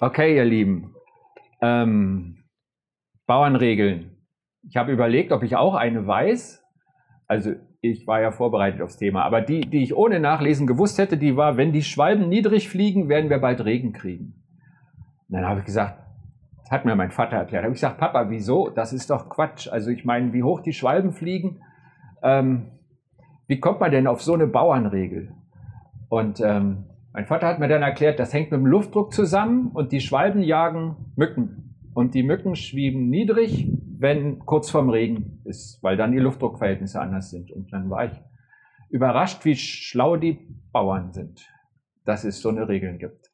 Okay, ihr Lieben. Ähm, Bauernregeln. Ich habe überlegt, ob ich auch eine weiß. Also ich war ja vorbereitet aufs Thema, aber die, die ich ohne Nachlesen gewusst hätte, die war, wenn die Schwalben niedrig fliegen, werden wir bald Regen kriegen. Und dann habe ich gesagt, das hat mir mein Vater erklärt. Habe ich gesagt, Papa, wieso? Das ist doch Quatsch. Also ich meine, wie hoch die Schwalben fliegen, ähm, wie kommt man denn auf so eine Bauernregel? Und ähm, mein Vater hat mir dann erklärt, das hängt mit dem Luftdruck zusammen und die Schwalben jagen Mücken. Und die Mücken schweben niedrig, wenn kurz vorm Regen ist, weil dann die Luftdruckverhältnisse anders sind. Und dann war ich überrascht, wie schlau die Bauern sind, dass es so eine Regeln gibt.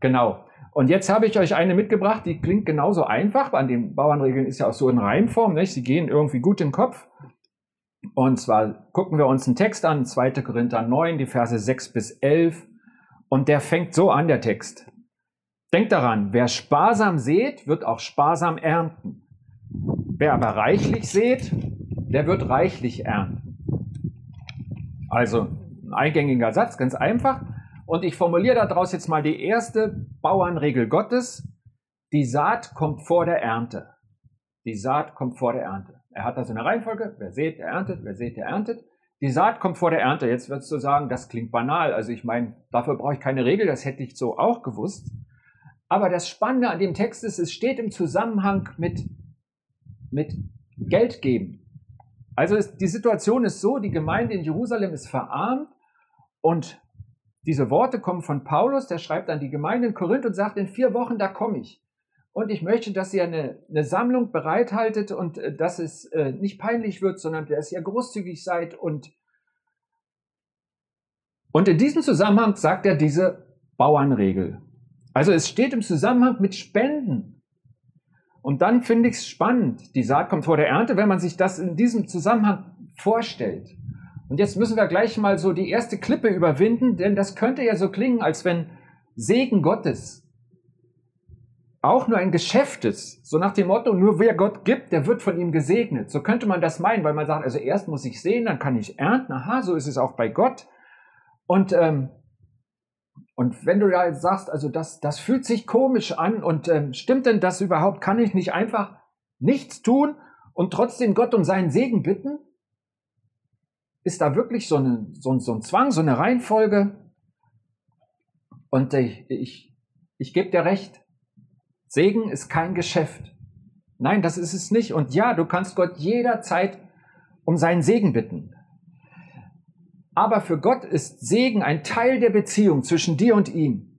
Genau. Und jetzt habe ich euch eine mitgebracht, die klingt genauso einfach. An den Bauernregeln ist ja auch so in Reimform, nicht? Sie gehen irgendwie gut den Kopf. Und zwar gucken wir uns einen Text an, 2. Korinther 9, die Verse 6 bis 11. Und der fängt so an, der Text. Denkt daran, wer sparsam sät, wird auch sparsam ernten. Wer aber reichlich sät, der wird reichlich ernten. Also ein eingängiger Satz, ganz einfach. Und ich formuliere daraus jetzt mal die erste Bauernregel Gottes. Die Saat kommt vor der Ernte. Die Saat kommt vor der Ernte. Er hat also eine Reihenfolge. Wer sät, der erntet. Wer sät, der erntet. Die Saat kommt vor der Ernte. Jetzt würdest du sagen, das klingt banal. Also ich meine, dafür brauche ich keine Regel. Das hätte ich so auch gewusst. Aber das Spannende an dem Text ist, es steht im Zusammenhang mit, mit Geld geben. Also ist, die Situation ist so, die Gemeinde in Jerusalem ist verarmt und diese Worte kommen von Paulus, der schreibt an die Gemeinde in Korinth und sagt, in vier Wochen, da komme ich. Und ich möchte, dass ihr eine, eine Sammlung bereithaltet und äh, dass es äh, nicht peinlich wird, sondern dass ihr großzügig seid. Und, und in diesem Zusammenhang sagt er diese Bauernregel. Also es steht im Zusammenhang mit Spenden. Und dann finde ich es spannend. Die Saat kommt vor der Ernte, wenn man sich das in diesem Zusammenhang vorstellt. Und jetzt müssen wir gleich mal so die erste Klippe überwinden, denn das könnte ja so klingen, als wenn Segen Gottes auch nur ein Geschäft ist. So nach dem Motto, nur wer Gott gibt, der wird von ihm gesegnet. So könnte man das meinen, weil man sagt, also erst muss ich sehen, dann kann ich ernten. Aha, so ist es auch bei Gott. Und ähm, und wenn du da jetzt sagst, also das, das fühlt sich komisch an und ähm, stimmt denn das überhaupt? Kann ich nicht einfach nichts tun und trotzdem Gott um seinen Segen bitten? Ist da wirklich so, eine, so, so ein Zwang, so eine Reihenfolge? Und ich, ich, ich gebe dir recht, Segen ist kein Geschäft. Nein, das ist es nicht. Und ja, du kannst Gott jederzeit um seinen Segen bitten. Aber für Gott ist Segen ein Teil der Beziehung zwischen dir und ihm.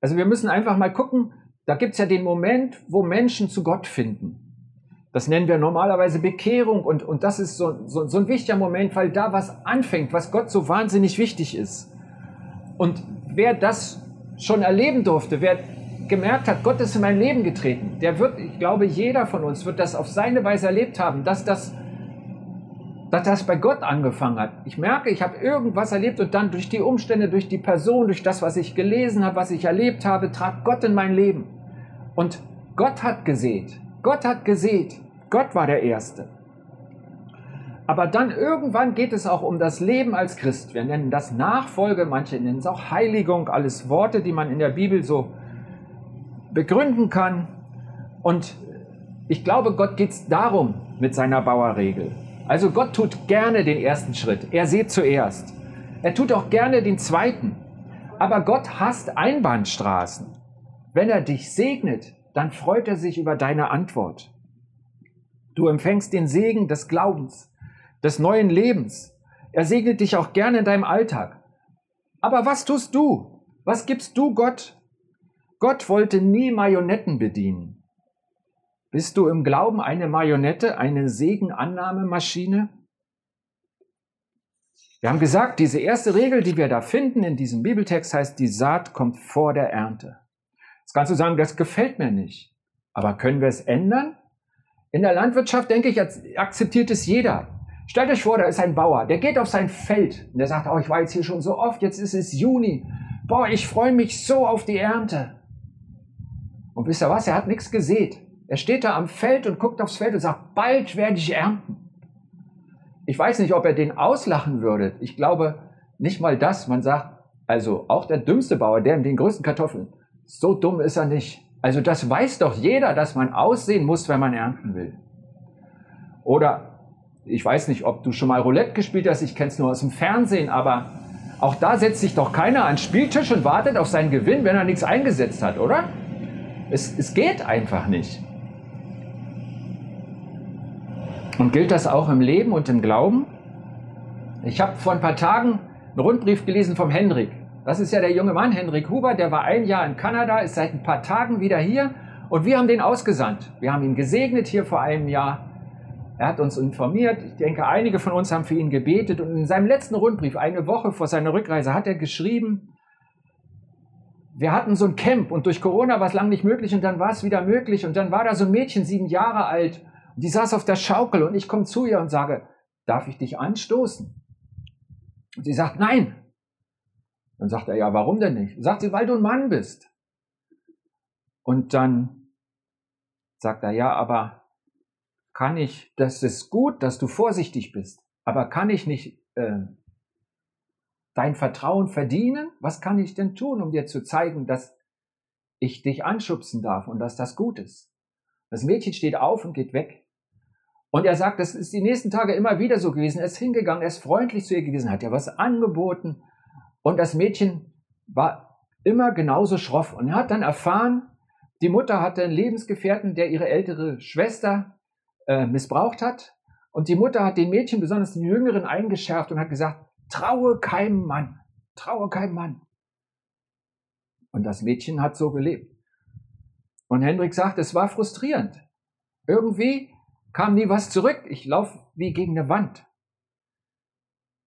Also wir müssen einfach mal gucken, da gibt es ja den Moment, wo Menschen zu Gott finden. Das nennen wir normalerweise Bekehrung und, und das ist so, so, so ein wichtiger Moment, weil da was anfängt, was Gott so wahnsinnig wichtig ist. Und wer das schon erleben durfte, wer gemerkt hat, Gott ist in mein Leben getreten, der wird, ich glaube, jeder von uns wird das auf seine Weise erlebt haben, dass das dass das bei Gott angefangen hat. Ich merke, ich habe irgendwas erlebt und dann durch die Umstände, durch die Person, durch das, was ich gelesen habe, was ich erlebt habe, trat Gott in mein Leben. Und Gott hat gesät. Gott hat gesät. Gott war der Erste. Aber dann irgendwann geht es auch um das Leben als Christ. Wir nennen das Nachfolge, manche nennen es auch Heiligung, alles Worte, die man in der Bibel so begründen kann. Und ich glaube, Gott geht es darum mit seiner Bauerregel. Also Gott tut gerne den ersten Schritt. Er sieht zuerst. Er tut auch gerne den zweiten. Aber Gott hasst Einbahnstraßen. Wenn er dich segnet, dann freut er sich über deine Antwort. Du empfängst den Segen des Glaubens, des neuen Lebens. Er segnet dich auch gerne in deinem Alltag. Aber was tust du? Was gibst du Gott? Gott wollte nie Marionetten bedienen. Bist du im Glauben eine Marionette, eine Segenannahmemaschine? Wir haben gesagt, diese erste Regel, die wir da finden in diesem Bibeltext, heißt, die Saat kommt vor der Ernte. Jetzt kannst du sagen, das gefällt mir nicht. Aber können wir es ändern? In der Landwirtschaft, denke ich, akzeptiert es jeder. Stellt euch vor, da ist ein Bauer, der geht auf sein Feld und der sagt, oh, ich war jetzt hier schon so oft, jetzt ist es Juni. Boah, ich freue mich so auf die Ernte. Und wisst ihr was? Er hat nichts gesät. Er steht da am Feld und guckt aufs Feld und sagt, bald werde ich ernten. Ich weiß nicht, ob er den auslachen würde. Ich glaube nicht mal das. Man sagt, also auch der dümmste Bauer, der mit den größten Kartoffeln, So dumm ist er nicht. Also das weiß doch jeder, dass man aussehen muss, wenn man ernten will. Oder ich weiß nicht, ob du schon mal Roulette gespielt hast, ich kenne es nur aus dem Fernsehen, aber auch da setzt sich doch keiner an den Spieltisch und wartet auf seinen Gewinn, wenn er nichts eingesetzt hat, oder? Es, es geht einfach nicht. Und gilt das auch im Leben und im Glauben? Ich habe vor ein paar Tagen einen Rundbrief gelesen vom Hendrik. Das ist ja der junge Mann, Hendrik Huber, der war ein Jahr in Kanada, ist seit ein paar Tagen wieder hier und wir haben den ausgesandt. Wir haben ihn gesegnet hier vor einem Jahr. Er hat uns informiert. Ich denke, einige von uns haben für ihn gebetet. Und in seinem letzten Rundbrief, eine Woche vor seiner Rückreise, hat er geschrieben, wir hatten so ein Camp und durch Corona war es lang nicht möglich und dann war es wieder möglich. Und dann war da so ein Mädchen, sieben Jahre alt, und die saß auf der Schaukel und ich komme zu ihr und sage, darf ich dich anstoßen? Und sie sagt, nein. Dann sagt er, ja, warum denn nicht? Sagt sie, weil du ein Mann bist. Und dann sagt er, ja, aber kann ich, das ist gut, dass du vorsichtig bist, aber kann ich nicht äh, dein Vertrauen verdienen? Was kann ich denn tun, um dir zu zeigen, dass ich dich anschubsen darf und dass das gut ist? Das Mädchen steht auf und geht weg. Und er sagt, das ist die nächsten Tage immer wieder so gewesen. Er ist hingegangen, er ist freundlich zu ihr gewesen, hat ihr was angeboten. Und das Mädchen war immer genauso schroff. Und er hat dann erfahren, die Mutter hatte einen Lebensgefährten, der ihre ältere Schwester äh, missbraucht hat. Und die Mutter hat den Mädchen, besonders den Jüngeren, eingeschärft und hat gesagt, traue keinem Mann, traue keinem Mann. Und das Mädchen hat so gelebt. Und Hendrik sagt, es war frustrierend. Irgendwie kam nie was zurück. Ich laufe wie gegen eine Wand.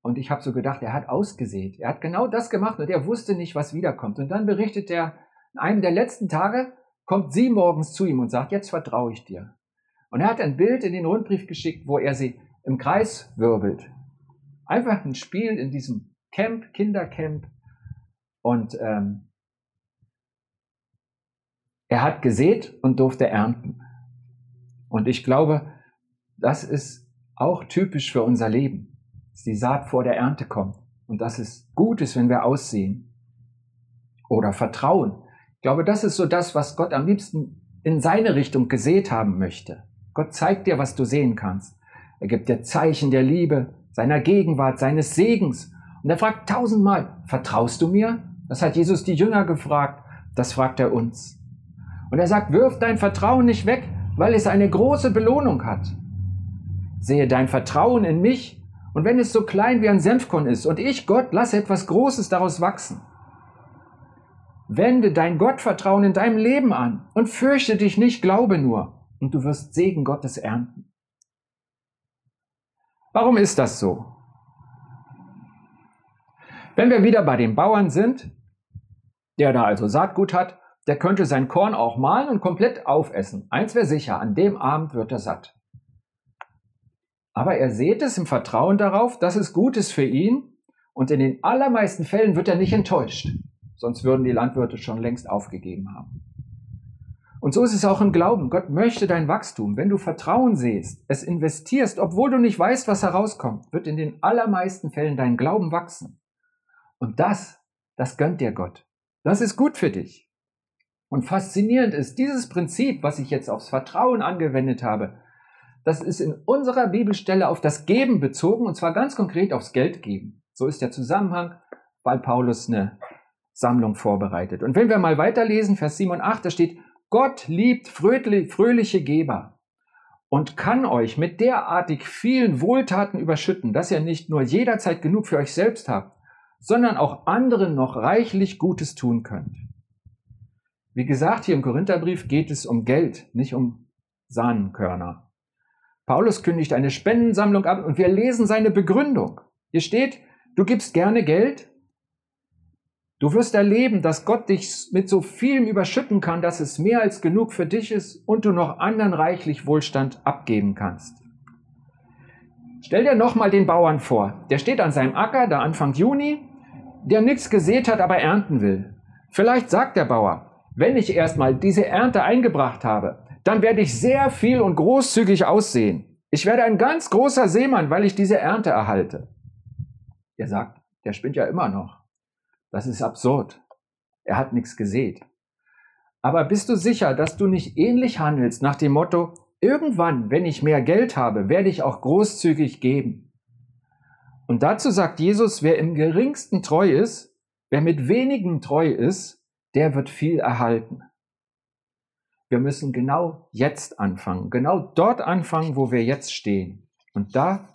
Und ich habe so gedacht, er hat ausgesät. Er hat genau das gemacht und er wusste nicht, was wiederkommt. Und dann berichtet er, in einem der letzten Tage kommt sie morgens zu ihm und sagt, jetzt vertraue ich dir. Und er hat ein Bild in den Rundbrief geschickt, wo er sie im Kreis wirbelt. Einfach ein Spiel in diesem Camp, Kindercamp. Und ähm, er hat gesät und durfte ernten. Und ich glaube, das ist auch typisch für unser Leben, dass die Saat vor der Ernte kommt und dass es gut ist, wenn wir aussehen oder vertrauen. Ich glaube, das ist so das, was Gott am liebsten in seine Richtung gesät haben möchte. Gott zeigt dir, was du sehen kannst. Er gibt dir Zeichen der Liebe, seiner Gegenwart, seines Segens. Und er fragt tausendmal, vertraust du mir? Das hat Jesus die Jünger gefragt, das fragt er uns. Und er sagt, wirf dein Vertrauen nicht weg, weil es eine große Belohnung hat. Sehe dein Vertrauen in mich und wenn es so klein wie ein Senfkorn ist und ich, Gott, lasse etwas Großes daraus wachsen. Wende dein Gottvertrauen in deinem Leben an und fürchte dich nicht, glaube nur und du wirst Segen Gottes ernten. Warum ist das so? Wenn wir wieder bei den Bauern sind, der da also Saatgut hat, der könnte sein Korn auch mahlen und komplett aufessen. Eins wäre sicher, an dem Abend wird er satt. Aber er sät es im Vertrauen darauf, dass es gut ist für ihn und in den allermeisten Fällen wird er nicht enttäuscht. Sonst würden die Landwirte schon längst aufgegeben haben. Und so ist es auch im Glauben. Gott möchte dein Wachstum. Wenn du Vertrauen siehst, es investierst, obwohl du nicht weißt, was herauskommt, wird in den allermeisten Fällen dein Glauben wachsen. Und das, das gönnt dir Gott. Das ist gut für dich. Und faszinierend ist dieses Prinzip, was ich jetzt aufs Vertrauen angewendet habe, das ist in unserer Bibelstelle auf das Geben bezogen und zwar ganz konkret aufs Geld geben. So ist der Zusammenhang, weil Paulus eine Sammlung vorbereitet. Und wenn wir mal weiterlesen, Vers 7 und 8, da steht, Gott liebt fröhliche Geber und kann euch mit derartig vielen Wohltaten überschütten, dass ihr nicht nur jederzeit genug für euch selbst habt, sondern auch anderen noch reichlich Gutes tun könnt. Wie gesagt, hier im Korintherbrief geht es um Geld, nicht um Sahnenkörner. Paulus kündigt eine Spendensammlung ab und wir lesen seine Begründung. Hier steht, du gibst gerne Geld, du wirst erleben, dass Gott dich mit so vielem überschütten kann, dass es mehr als genug für dich ist und du noch anderen reichlich Wohlstand abgeben kannst. Stell dir nochmal den Bauern vor. Der steht an seinem Acker, da Anfang Juni, der nichts gesät hat, aber ernten will. Vielleicht sagt der Bauer, wenn ich erstmal diese Ernte eingebracht habe, dann werde ich sehr viel und großzügig aussehen. Ich werde ein ganz großer Seemann, weil ich diese Ernte erhalte. Er sagt, der spinnt ja immer noch. Das ist absurd. Er hat nichts gesät. Aber bist du sicher, dass du nicht ähnlich handelst nach dem Motto, irgendwann, wenn ich mehr Geld habe, werde ich auch großzügig geben? Und dazu sagt Jesus, wer im geringsten treu ist, wer mit wenigem treu ist, der wird viel erhalten. Wir müssen genau jetzt anfangen, genau dort anfangen, wo wir jetzt stehen. Und da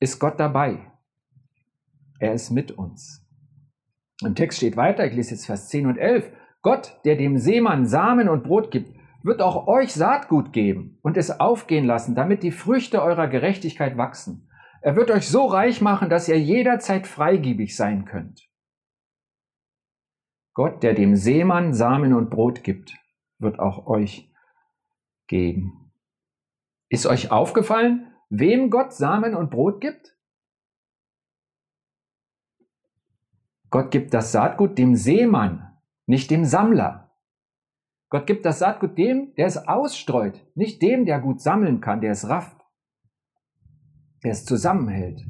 ist Gott dabei. Er ist mit uns. Im Text steht weiter, ich lese jetzt Vers 10 und 11. Gott, der dem Seemann Samen und Brot gibt, wird auch euch Saatgut geben und es aufgehen lassen, damit die Früchte eurer Gerechtigkeit wachsen. Er wird euch so reich machen, dass ihr jederzeit freigebig sein könnt. Gott, der dem Seemann Samen und Brot gibt, wird auch euch geben. Ist euch aufgefallen, wem Gott Samen und Brot gibt? Gott gibt das Saatgut dem Seemann, nicht dem Sammler. Gott gibt das Saatgut dem, der es ausstreut, nicht dem, der gut sammeln kann, der es rafft, der es zusammenhält.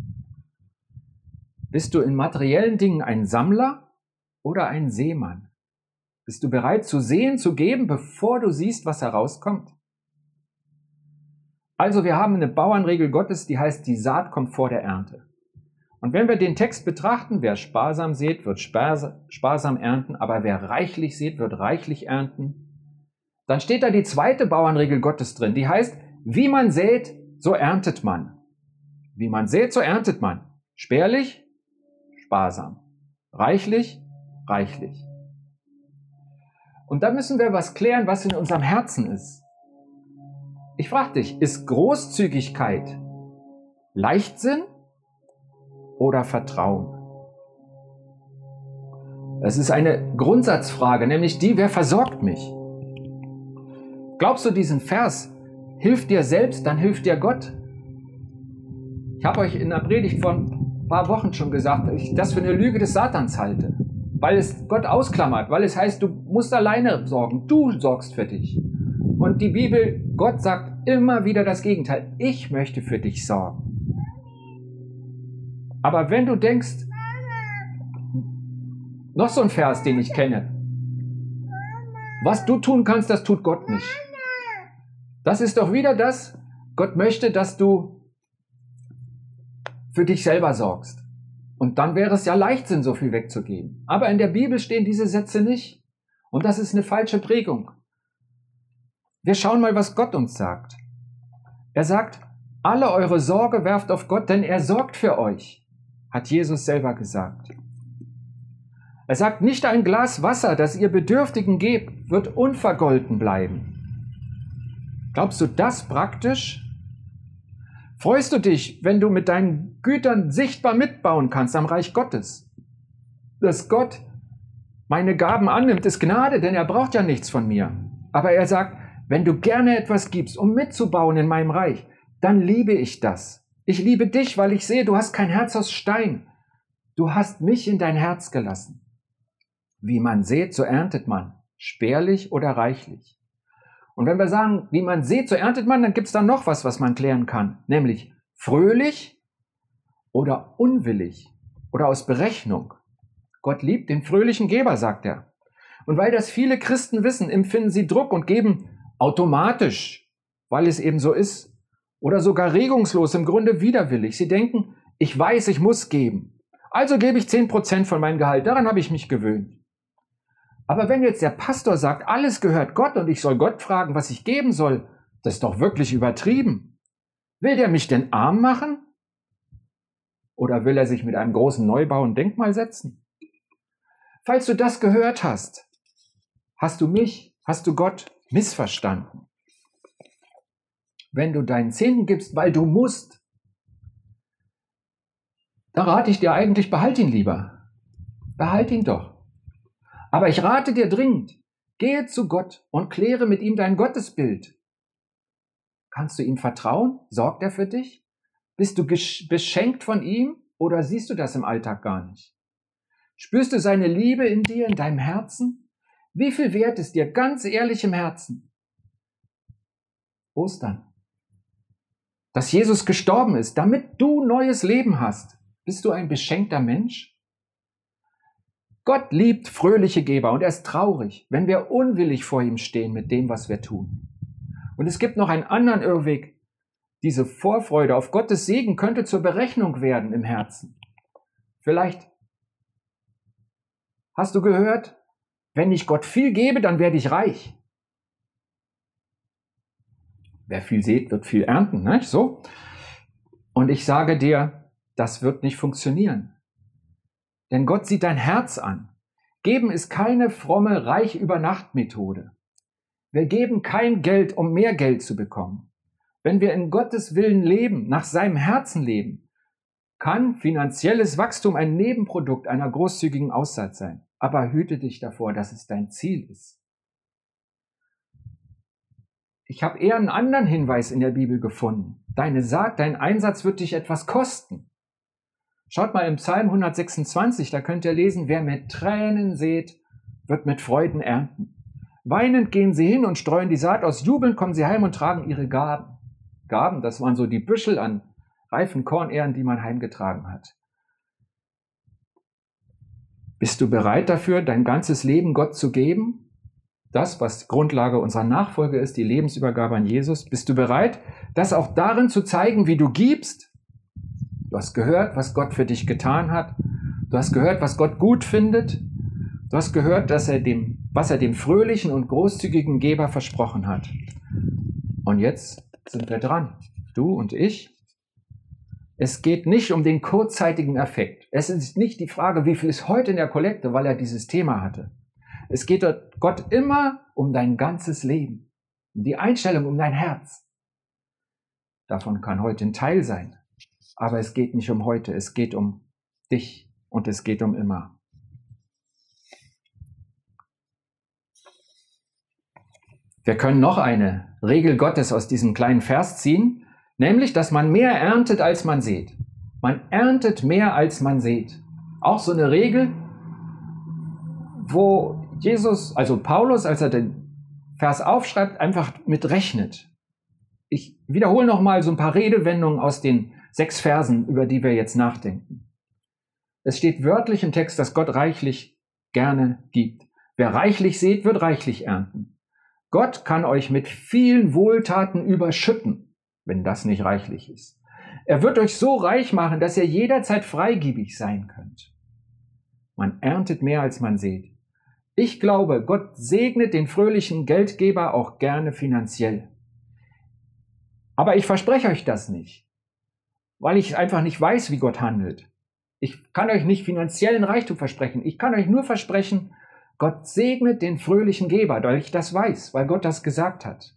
Bist du in materiellen Dingen ein Sammler oder ein Seemann? Bist du bereit zu sehen, zu geben, bevor du siehst, was herauskommt? Also wir haben eine Bauernregel Gottes, die heißt, die Saat kommt vor der Ernte. Und wenn wir den Text betrachten, wer sparsam sät, wird sparsam ernten, aber wer reichlich sät, wird reichlich ernten, dann steht da die zweite Bauernregel Gottes drin, die heißt, wie man sät, so erntet man. Wie man sät, so erntet man. Spärlich, sparsam. Reichlich, reichlich. Und da müssen wir was klären, was in unserem Herzen ist. Ich frage dich, ist Großzügigkeit Leichtsinn oder Vertrauen? Das ist eine Grundsatzfrage, nämlich die, wer versorgt mich? Glaubst du diesen Vers? Hilft dir selbst, dann hilft dir Gott. Ich habe euch in der Predigt vor ein paar Wochen schon gesagt, dass ich das für eine Lüge des Satans halte weil es Gott ausklammert, weil es heißt, du musst alleine sorgen, du sorgst für dich. Und die Bibel, Gott sagt immer wieder das Gegenteil, ich möchte für dich sorgen. Aber wenn du denkst, noch so ein Vers, den ich kenne, was du tun kannst, das tut Gott nicht. Das ist doch wieder das, Gott möchte, dass du für dich selber sorgst. Und dann wäre es ja Leichtsinn, so viel wegzugeben. Aber in der Bibel stehen diese Sätze nicht. Und das ist eine falsche Prägung. Wir schauen mal, was Gott uns sagt. Er sagt, alle eure Sorge werft auf Gott, denn er sorgt für euch, hat Jesus selber gesagt. Er sagt, nicht ein Glas Wasser, das ihr Bedürftigen gebt, wird unvergolten bleiben. Glaubst du das praktisch? Freust du dich, wenn du mit deinen Gütern sichtbar mitbauen kannst am Reich Gottes? Dass Gott meine Gaben annimmt, ist Gnade, denn er braucht ja nichts von mir. Aber er sagt, wenn du gerne etwas gibst, um mitzubauen in meinem Reich, dann liebe ich das. Ich liebe dich, weil ich sehe, du hast kein Herz aus Stein. Du hast mich in dein Herz gelassen. Wie man sät, so erntet man, spärlich oder reichlich. Und wenn wir sagen, wie man sieht, so erntet man, dann gibt es da noch was, was man klären kann. Nämlich fröhlich oder unwillig oder aus Berechnung. Gott liebt den fröhlichen Geber, sagt er. Und weil das viele Christen wissen, empfinden sie Druck und geben automatisch, weil es eben so ist. Oder sogar regungslos, im Grunde widerwillig. Sie denken, ich weiß, ich muss geben. Also gebe ich 10% von meinem Gehalt. Daran habe ich mich gewöhnt. Aber wenn jetzt der Pastor sagt, alles gehört Gott und ich soll Gott fragen, was ich geben soll, das ist doch wirklich übertrieben. Will der mich denn arm machen? Oder will er sich mit einem großen Neubau ein Denkmal setzen? Falls du das gehört hast, hast du mich, hast du Gott missverstanden. Wenn du deinen Zehnten gibst, weil du musst, da rate ich dir eigentlich, behalt ihn lieber. Behalt ihn doch. Aber ich rate dir dringend, gehe zu Gott und kläre mit ihm dein Gottesbild. Kannst du ihm vertrauen? Sorgt er für dich? Bist du beschenkt von ihm oder siehst du das im Alltag gar nicht? Spürst du seine Liebe in dir, in deinem Herzen? Wie viel wert ist dir ganz ehrlich im Herzen? Ostern. Dass Jesus gestorben ist, damit du neues Leben hast. Bist du ein beschenkter Mensch? Gott liebt fröhliche Geber und er ist traurig, wenn wir unwillig vor ihm stehen mit dem, was wir tun. Und es gibt noch einen anderen Irrweg. Diese Vorfreude auf Gottes Segen könnte zur Berechnung werden im Herzen. Vielleicht hast du gehört, wenn ich Gott viel gebe, dann werde ich reich. Wer viel sät, wird viel ernten, nicht so? Und ich sage dir, das wird nicht funktionieren. Denn Gott sieht dein Herz an. Geben ist keine fromme Reich über Nacht Methode. Wir geben kein Geld, um mehr Geld zu bekommen. Wenn wir in Gottes Willen leben, nach seinem Herzen leben, kann finanzielles Wachstum ein Nebenprodukt einer großzügigen Auszeit sein. Aber hüte dich davor, dass es dein Ziel ist. Ich habe eher einen anderen Hinweis in der Bibel gefunden. Deine Saat, dein Einsatz wird dich etwas kosten. Schaut mal im Psalm 126, da könnt ihr lesen, wer mit Tränen sät, wird mit Freuden ernten. Weinend gehen sie hin und streuen die Saat aus, jubelnd kommen sie heim und tragen ihre Gaben. Gaben, das waren so die Büschel an reifen Kornehren, die man heimgetragen hat. Bist du bereit dafür, dein ganzes Leben Gott zu geben? Das, was Grundlage unserer Nachfolge ist, die Lebensübergabe an Jesus? Bist du bereit, das auch darin zu zeigen, wie du gibst? Du hast gehört, was Gott für dich getan hat. Du hast gehört, was Gott gut findet. Du hast gehört, dass er dem, was er dem fröhlichen und großzügigen Geber versprochen hat. Und jetzt sind wir dran. Du und ich. Es geht nicht um den kurzzeitigen Effekt. Es ist nicht die Frage, wie viel ist heute in der Kollekte, weil er dieses Thema hatte. Es geht Gott immer um dein ganzes Leben, um die Einstellung, um dein Herz. Davon kann heute ein Teil sein. Aber es geht nicht um heute, es geht um dich und es geht um immer. Wir können noch eine Regel Gottes aus diesem kleinen Vers ziehen, nämlich, dass man mehr erntet, als man sät. Man erntet mehr, als man sät. Auch so eine Regel, wo Jesus, also Paulus, als er den Vers aufschreibt, einfach mit rechnet. Ich wiederhole nochmal so ein paar Redewendungen aus den sechs Versen, über die wir jetzt nachdenken. Es steht wörtlich im Text, dass Gott reichlich gerne gibt. Wer reichlich sät, wird reichlich ernten. Gott kann euch mit vielen Wohltaten überschütten, wenn das nicht reichlich ist. Er wird euch so reich machen, dass ihr jederzeit freigebig sein könnt. Man erntet mehr, als man sät. Ich glaube, Gott segnet den fröhlichen Geldgeber auch gerne finanziell. Aber ich verspreche euch das nicht, weil ich einfach nicht weiß, wie Gott handelt. Ich kann euch nicht finanziellen Reichtum versprechen. Ich kann euch nur versprechen, Gott segnet den fröhlichen Geber, weil ich das weiß, weil Gott das gesagt hat.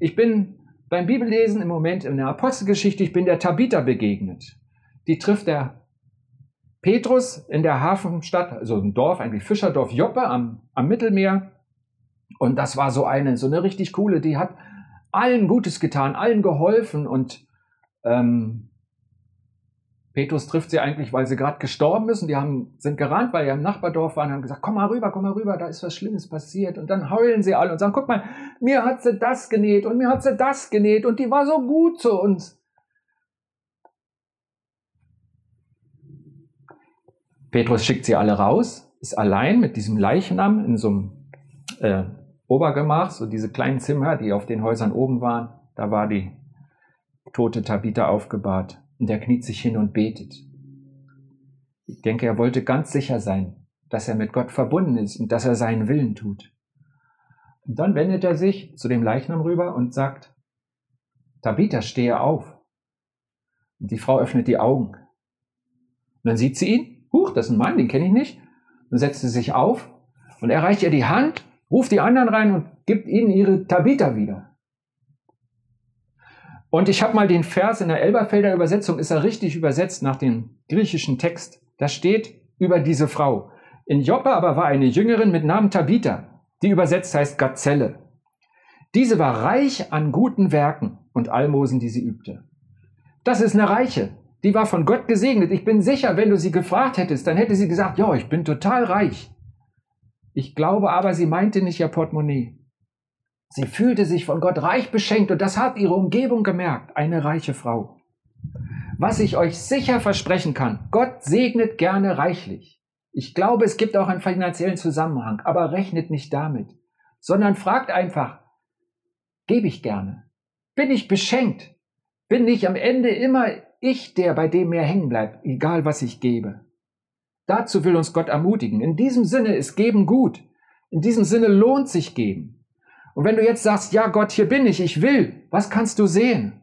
Ich bin beim Bibellesen im Moment in der Apostelgeschichte, ich bin der Tabitha begegnet. Die trifft der Petrus in der Hafenstadt, also ein Dorf, eigentlich Fischerdorf Joppe am, am Mittelmeer. Und das war so eine, so eine richtig coole, die hat allen Gutes getan, allen geholfen und ähm, Petrus trifft sie eigentlich, weil sie gerade gestorben ist und die haben, sind gerannt, weil sie im Nachbardorf waren und haben gesagt, komm mal rüber, komm mal rüber, da ist was Schlimmes passiert. Und dann heulen sie alle und sagen, guck mal, mir hat sie das genäht und mir hat sie das genäht und die war so gut zu uns. Petrus schickt sie alle raus, ist allein mit diesem Leichnam in so einem äh, Obergemach, so diese kleinen Zimmer, die auf den Häusern oben waren. Da war die tote Tabitha aufgebahrt und er kniet sich hin und betet. Ich denke, er wollte ganz sicher sein, dass er mit Gott verbunden ist und dass er seinen Willen tut. Und dann wendet er sich zu dem Leichnam rüber und sagt, Tabitha, stehe auf. Und die Frau öffnet die Augen. Und dann sieht sie ihn Huch, das ist ein Mann, den kenne ich nicht. Dann setzt sie sich auf und er reicht ihr die Hand, ruft die anderen rein und gibt ihnen ihre Tabita wieder. Und ich habe mal den Vers in der Elberfelder Übersetzung, ist er richtig übersetzt nach dem griechischen Text. Da steht über diese Frau. In Joppe aber war eine Jüngerin mit Namen Tabitha, die übersetzt heißt Gazelle. Diese war reich an guten Werken und Almosen, die sie übte. Das ist eine Reiche. Die war von Gott gesegnet. Ich bin sicher, wenn du sie gefragt hättest, dann hätte sie gesagt, ja, ich bin total reich. Ich glaube aber, sie meinte nicht ihr Portemonnaie. Sie fühlte sich von Gott reich beschenkt und das hat ihre Umgebung gemerkt, eine reiche Frau. Was ich euch sicher versprechen kann, Gott segnet gerne reichlich. Ich glaube, es gibt auch einen finanziellen Zusammenhang, aber rechnet nicht damit, sondern fragt einfach, gebe ich gerne? Bin ich beschenkt? Bin ich am Ende immer ich der, bei dem mehr hängen bleibt, egal was ich gebe? Dazu will uns Gott ermutigen. In diesem Sinne ist Geben gut. In diesem Sinne lohnt sich Geben. Und wenn du jetzt sagst, ja Gott, hier bin ich, ich will, was kannst du sehen?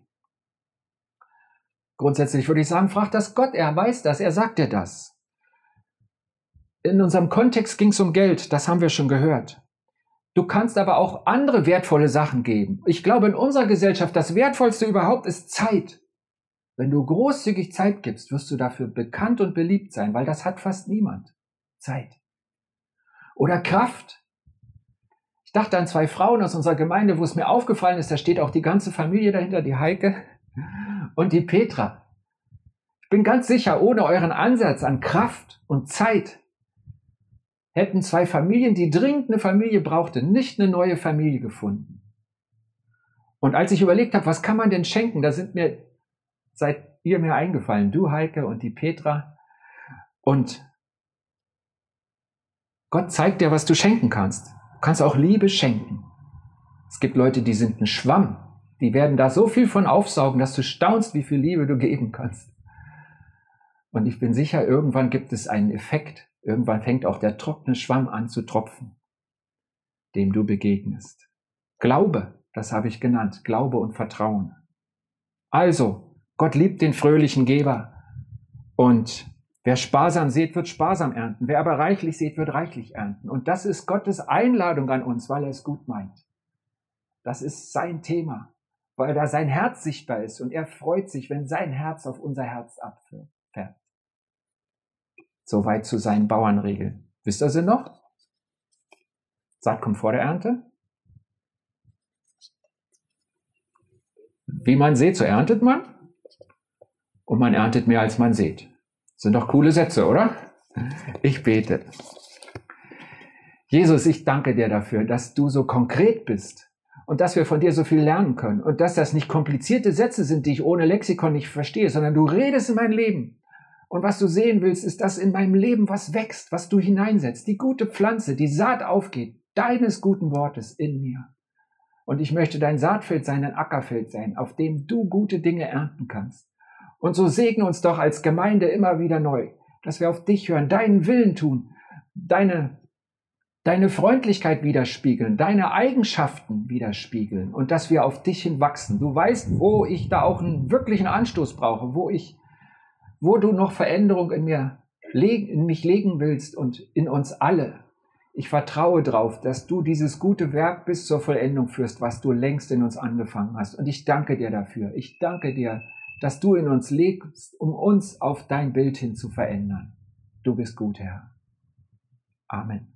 Grundsätzlich würde ich sagen, frag das Gott, er weiß das, er sagt dir das. In unserem Kontext ging es um Geld, das haben wir schon gehört. Du kannst aber auch andere wertvolle Sachen geben. Ich glaube, in unserer Gesellschaft das Wertvollste überhaupt ist Zeit. Wenn du großzügig Zeit gibst, wirst du dafür bekannt und beliebt sein, weil das hat fast niemand. Zeit. Oder Kraft. Ich dachte an zwei Frauen aus unserer Gemeinde, wo es mir aufgefallen ist, da steht auch die ganze Familie dahinter, die Heike und die Petra. Ich bin ganz sicher, ohne euren Ansatz an Kraft und Zeit hätten zwei Familien, die dringend eine Familie brauchten, nicht eine neue Familie gefunden. Und als ich überlegt habe, was kann man denn schenken, da sind mir, seid ihr mir eingefallen, du Heike und die Petra. Und Gott zeigt dir, was du schenken kannst. Du kannst auch Liebe schenken. Es gibt Leute, die sind ein Schwamm. Die werden da so viel von aufsaugen, dass du staunst, wie viel Liebe du geben kannst. Und ich bin sicher, irgendwann gibt es einen Effekt, Irgendwann fängt auch der trockene Schwamm an zu tropfen, dem du begegnest. Glaube, das habe ich genannt, Glaube und Vertrauen. Also, Gott liebt den fröhlichen Geber. Und wer sparsam sät, wird sparsam ernten. Wer aber reichlich sät, wird reichlich ernten. Und das ist Gottes Einladung an uns, weil er es gut meint. Das ist sein Thema, weil da sein Herz sichtbar ist und er freut sich, wenn sein Herz auf unser Herz abfährt. Soweit zu seinen Bauernregeln. Wisst ihr sie noch? Saat kommt vor der Ernte. Wie man sät, so erntet man. Und man erntet mehr, als man sät. Sind doch coole Sätze, oder? Ich bete. Jesus, ich danke dir dafür, dass du so konkret bist und dass wir von dir so viel lernen können und dass das nicht komplizierte Sätze sind, die ich ohne Lexikon nicht verstehe, sondern du redest in mein Leben und was du sehen willst, ist, dass in meinem Leben was wächst, was du hineinsetzt. Die gute Pflanze, die Saat aufgeht, deines guten Wortes in mir. Und ich möchte dein Saatfeld sein, ein Ackerfeld sein, auf dem du gute Dinge ernten kannst. Und so segne uns doch als Gemeinde immer wieder neu, dass wir auf dich hören, deinen Willen tun, deine, deine Freundlichkeit widerspiegeln, deine Eigenschaften widerspiegeln und dass wir auf dich hin wachsen. Du weißt, wo ich da auch einen wirklichen Anstoß brauche, wo ich wo du noch Veränderung in mir in mich legen willst und in uns alle. Ich vertraue darauf, dass du dieses gute Werk bis zur Vollendung führst, was du längst in uns angefangen hast. Und ich danke dir dafür. Ich danke dir, dass du in uns legst, um uns auf dein Bild hin zu verändern. Du bist gut, Herr. Amen.